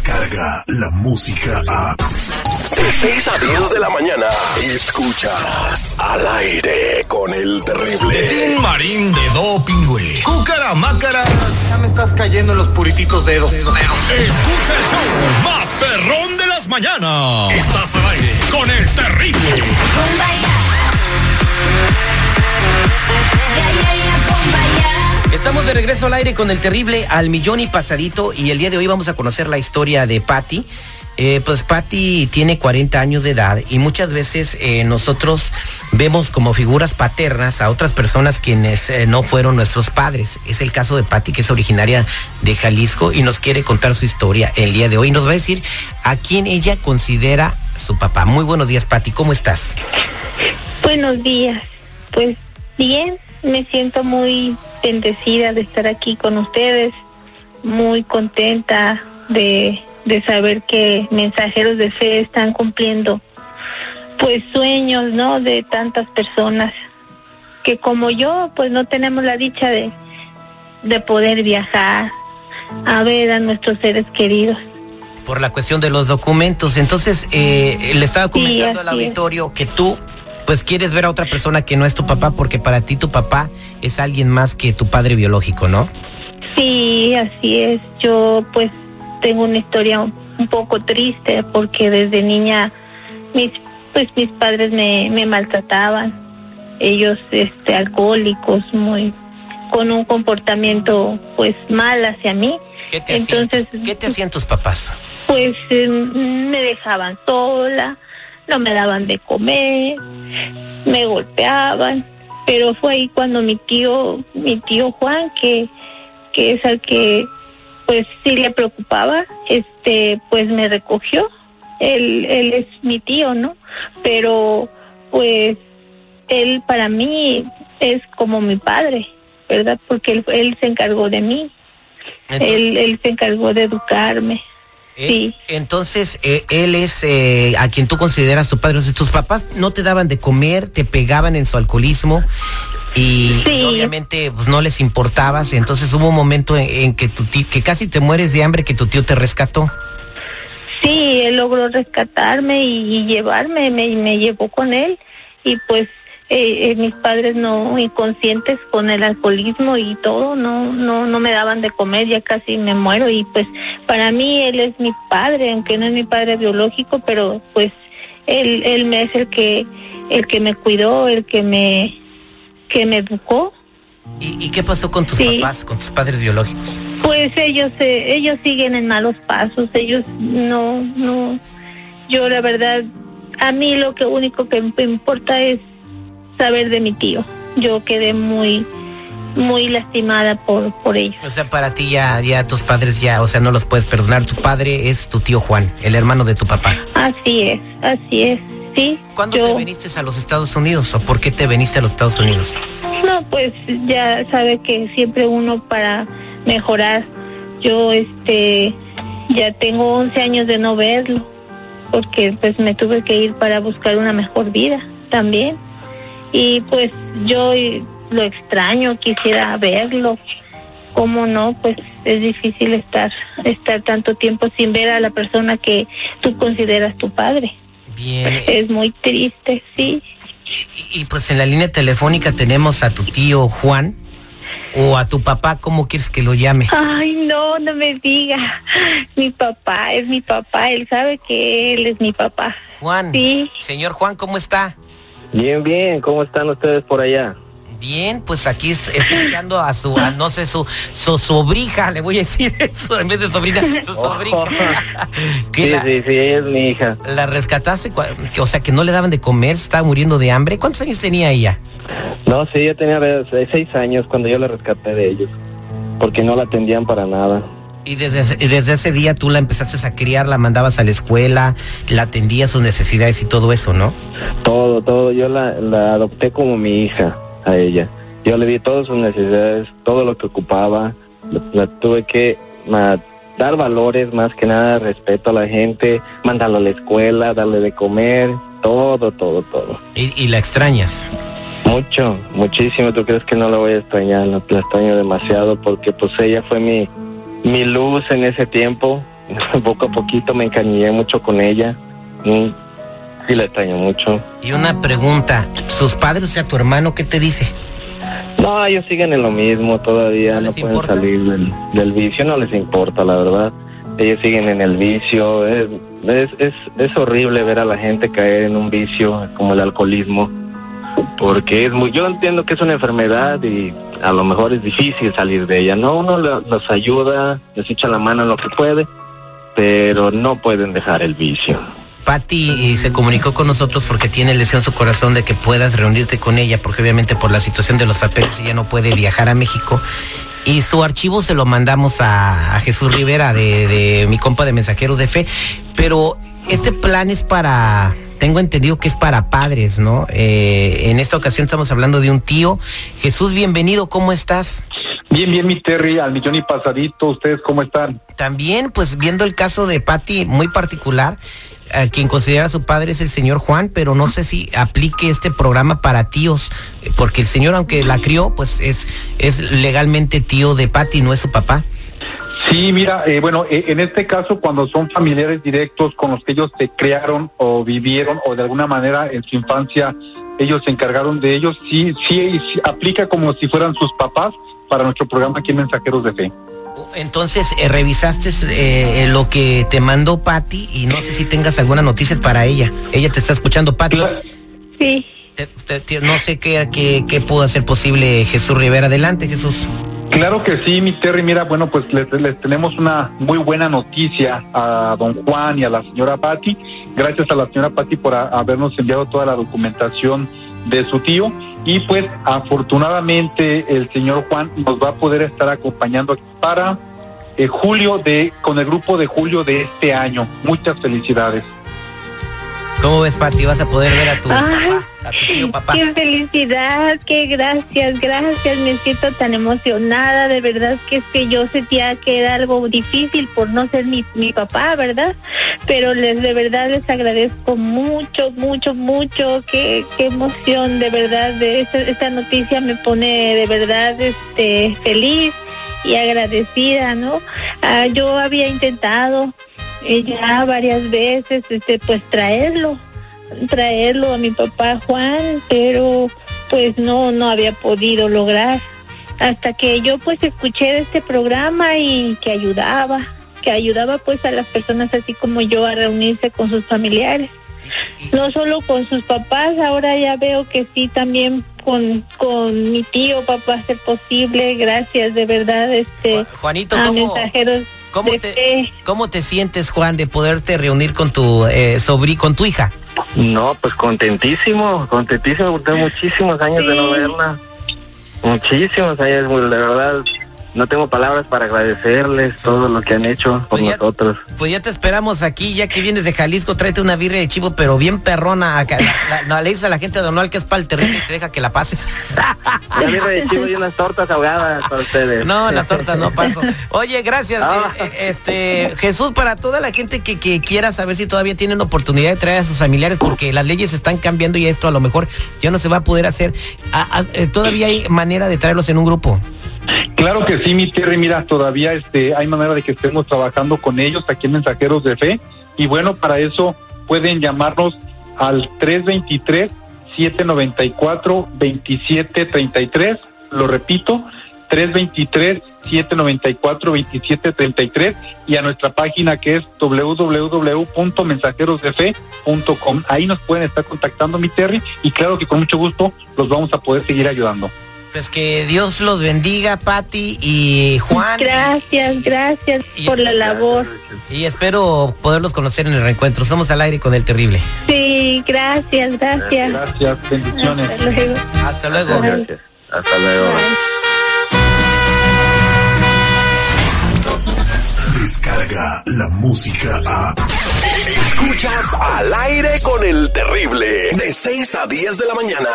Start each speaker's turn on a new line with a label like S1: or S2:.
S1: llega la música a...
S2: De 6 a 10 de la mañana, escuchas al aire con el terrible.
S3: Tin Marín de Doping, güey. Cúcara, mácara.
S4: Ya me estás cayendo en los purititos dedos.
S3: Escucha el show más perrón de las mañanas. Estás al aire con el terrible.
S5: Estamos de regreso al aire con el terrible al millón y pasadito y el día de hoy vamos a conocer la historia de Patty. Eh, pues Patty tiene 40 años de edad y muchas veces eh, nosotros vemos como figuras paternas a otras personas quienes eh, no fueron nuestros padres. Es el caso de Patty que es originaria de Jalisco y nos quiere contar su historia el día de hoy. Nos va a decir a quién ella considera su papá. Muy buenos días Patty, ¿cómo estás?
S6: Buenos días. Pues bien, me siento muy bendecida de estar aquí con ustedes, muy contenta de, de saber que mensajeros de fe están cumpliendo pues sueños, ¿no? De tantas personas que como yo pues no tenemos la dicha de, de poder viajar a ver a nuestros seres queridos.
S5: Por la cuestión de los documentos. Entonces, eh, le estaba comentando al
S6: es.
S5: auditorio que tú pues quieres ver a otra persona que no es tu papá porque para ti tu papá es alguien más que tu padre biológico, ¿no?
S6: Sí, así es. Yo pues tengo una historia un poco triste porque desde niña mis pues mis padres me, me maltrataban. Ellos este alcohólicos, muy con un comportamiento pues mal hacia mí.
S5: ¿Qué te,
S6: Entonces,
S5: ¿qué te hacían tus papás?
S6: pues eh, me dejaban sola, no me daban de comer, me golpeaban, pero fue ahí cuando mi tío, mi tío Juan, que, que es al que pues sí le preocupaba, este pues me recogió. Él, él es mi tío, ¿no? Pero pues él para mí es como mi padre, ¿verdad? Porque él, él se encargó de mí,
S5: Entonces,
S6: él, él se encargó de educarme.
S5: Eh,
S6: sí.
S5: entonces eh, él es eh, a quien tú consideras tu padre. O sea, tus papás no te daban de comer, te pegaban en su alcoholismo y,
S6: Sí.
S5: y obviamente pues no les importabas. Entonces hubo un momento en, en que tu tío, que casi te mueres de hambre, que tu tío te rescató.
S6: Sí, él logró rescatarme y, y llevarme, me, me llevó con él y pues eh, eh, mis padres no inconscientes con el alcoholismo y todo, no, no, no me daban de comer, ya casi me muero y pues para mí él es mi padre, aunque no es mi padre biológico, pero pues él, él me es el que, el que me cuidó, el que me, que me educó.
S5: ¿Y, y qué pasó con tus
S6: Sí.
S5: papás, con tus padres biológicos?
S6: Pues ellos eh, ellos siguen en malos pasos, ellos no no yo la verdad a mí lo que único que me importa es saber de mi tío. Yo quedé muy muy lastimada por por ellos.
S5: O sea, para ti ya, ya tus padres ya, o sea, no los puedes perdonar. Tu padre es tu tío Juan, el hermano de tu papá.
S6: Así es, así es. Sí.
S5: ¿Cuándo
S6: yo-
S5: te viniste a los Estados Unidos o por qué te viniste a los Estados Unidos?
S6: No, pues ya sabe que siempre uno para mejorar. Yo este ya tengo 11 años de no verlo porque pues me tuve que ir para buscar una mejor vida también. Y pues yo lo extraño, quisiera verlo. ¿Cómo no? Pues es difícil estar estar tanto tiempo sin ver a la persona que tú consideras tu padre.
S5: Bien.
S6: Es muy triste, sí.
S5: Y, y, pues en la línea telefónica tenemos a tu tío Juan o a tu papá, ¿cómo quieres que lo llame?
S6: Ay, no, no me diga. Mi papá es mi papá. Él sabe que él es mi papá.
S5: Juan.
S6: Sí.
S5: Señor Juan, ¿cómo está?
S7: Bien, bien, ¿cómo están ustedes por allá?
S5: Bien, pues aquí es- escuchando a su, a, no sé, su, su sobrija, le voy a decir eso en vez de sobrina, su sobrija. que
S7: Sí,
S5: la,
S7: sí, sí, es mi hija.
S5: la rescataste, que, o sea, que no le daban de comer, estaba muriendo de hambre. ¿Cuántos años tenía ella?
S7: No, sí, ella tenía seis años cuando yo la rescaté de ellos, porque no la atendían para nada.
S5: Y desde, desde ese día tú la empezaste a criar, la mandabas a la escuela, la atendías sus necesidades y todo eso, ¿no?
S7: Todo, todo, yo la, la adopté como mi hija a ella. Yo le di todas sus necesidades, todo lo que ocupaba, la, la tuve que ma- dar valores, más que nada, respeto a la gente, mandarla a la escuela, darle de comer, todo, todo, todo.
S5: Y, y la extrañas.
S7: Mucho, muchísimo. ¿Tú crees que no la voy a extrañar? La, la extraño demasiado porque pues ella fue mi, mi luz en ese tiempo. poco a poquito me encañé mucho con ella. Y sí la extraño mucho.
S5: Y una pregunta, ¿sus padres, o sea, tu hermano, qué te dice?
S7: No, ellos siguen en lo mismo todavía, no, pueden salir del, del, vicio, no les importa, la verdad. Ellos siguen en el vicio, es, es, es, horrible ver a la gente caer en un vicio como el alcoholismo, porque es muy, yo entiendo que es una enfermedad y a lo mejor es difícil salir de ella, ¿no? Uno los ayuda, les echa la mano en lo que puede, pero no pueden dejar el vicio.
S5: Patti se comunicó con nosotros porque tiene lesión su corazón de que puedas reunirte con ella, porque obviamente por la situación de los papeles ella no puede viajar a México. Y su archivo se lo mandamos a, Jesús Rivera de, de mi compa de Mensajeros de Fe. Pero este plan es para tengo entendido que es para padres, ¿no? Eh, en esta ocasión estamos hablando de un tío. Jesús, bienvenido, ¿cómo estás?
S8: Bien, bien, mi Terry, al millón y pasadito, ¿ustedes cómo están?
S5: También, pues viendo el caso de Patti, muy particular, a quien considera su padre es el señor Juan, pero no sé si aplique este programa para tíos, porque el señor, aunque la crió, pues es, es legalmente tío de Patti, no es su papá.
S8: Sí, mira, eh, bueno, eh, en este caso cuando son familiares directos con los que ellos se crearon o vivieron o de alguna manera en su infancia ellos se encargaron de ellos, sí, sí, aplica como si fueran sus papás para nuestro programa aquí en Mensajeros de Fe.
S5: Entonces, eh, revisaste lo que te mandó Patti y no sé si tengas algunas noticias para ella. Ella te está escuchando, Patti.
S6: Sí.
S5: no sé qué, qué, qué pudo hacer posible Jesús Rivera. Adelante, Jesús.
S8: Claro que sí, mi Terry. Mira, bueno, pues les, tenemos una muy buena noticia a don Juan y a la señora Patti. Gracias a la señora Patti por habernos enviado toda la documentación de su tío. Y pues afortunadamente el señor Juan nos va a poder estar acompañando para eh, julio de, con el grupo de julio de este año. Muchas felicidades.
S5: ¿Cómo ves, Pati? ¿Vas a poder ver a tu papá, a tu tío papá?
S6: Qué felicidad, qué gracias, gracias. Me siento tan emocionada. De verdad que es que yo sentía que era algo difícil por no ser mi, mi papá, ¿verdad? Pero les de verdad les agradezco mucho, mucho, mucho. Qué, qué emoción, de verdad. De esta, noticia me pone de verdad este feliz y agradecida, ¿no? Ah, yo había intentado ya varias veces, este, pues traerlo, traerlo a mi papá Juan, pero pues no, no había podido lograr. Hasta que yo pues escuché este programa y que ayudaba, que ayudaba pues a las personas así como yo a reunirse con sus familiares. No solo con sus papás, ahora ya veo que sí también con, con mi tío papá ser posible. Gracias de verdad este
S5: Juanito, a mensajeros ¿Cómo te, ¿Cómo te sientes, Juan, de poderte reunir con tu eh, con tu hija?
S7: No, pues contentísimo, contentísimo, tengo muchísimos años de no verla. Muchísimos años, de verdad, no tengo palabras para agradecerles todo lo que han hecho por pues nosotros.
S5: Pues ya te esperamos aquí, ya que vienes de Jalisco, tráete una birria de chivo, pero bien perrona. Acá, no, le dices a la gente de Donal que es para el terrible y te deja que la pases.
S7: La birria de chivo y unas tortas ahogadas para ustedes.
S5: No, las tortas no paso. Oye, gracias. Ah. Eh, eh, este Jesús, para toda la gente que, que quiera saber si todavía tienen oportunidad de traer a sus familiares, porque las leyes están cambiando y esto a lo mejor ya no se va a poder hacer. Eh, todavía hay manera de traerlos en un grupo.
S8: Claro que sí, mi Terry, mira, todavía este, hay manera de que estemos trabajando con ellos aquí en Mensajeros de Fe. Y bueno, para eso pueden llamarnos al 323-794-2733. Lo repito, 323-794-2733 y a nuestra página que es www.mensajerosdefe.com. Ahí nos pueden estar contactando, mi Terry, y claro que con mucho gusto los vamos a poder seguir ayudando.
S5: Pues que Dios los bendiga, Patti y Juan.
S6: Gracias, gracias por la labor.
S5: Y espero poderlos conocer en el reencuentro. Somos al aire con el terrible.
S6: Sí, gracias, gracias.
S8: Gracias, bendiciones.
S6: Hasta luego.
S5: Hasta luego.
S7: Gracias. Hasta luego.
S1: Descarga la música a.
S2: Escuchas al aire con el terrible. De 6 a 10 de la mañana.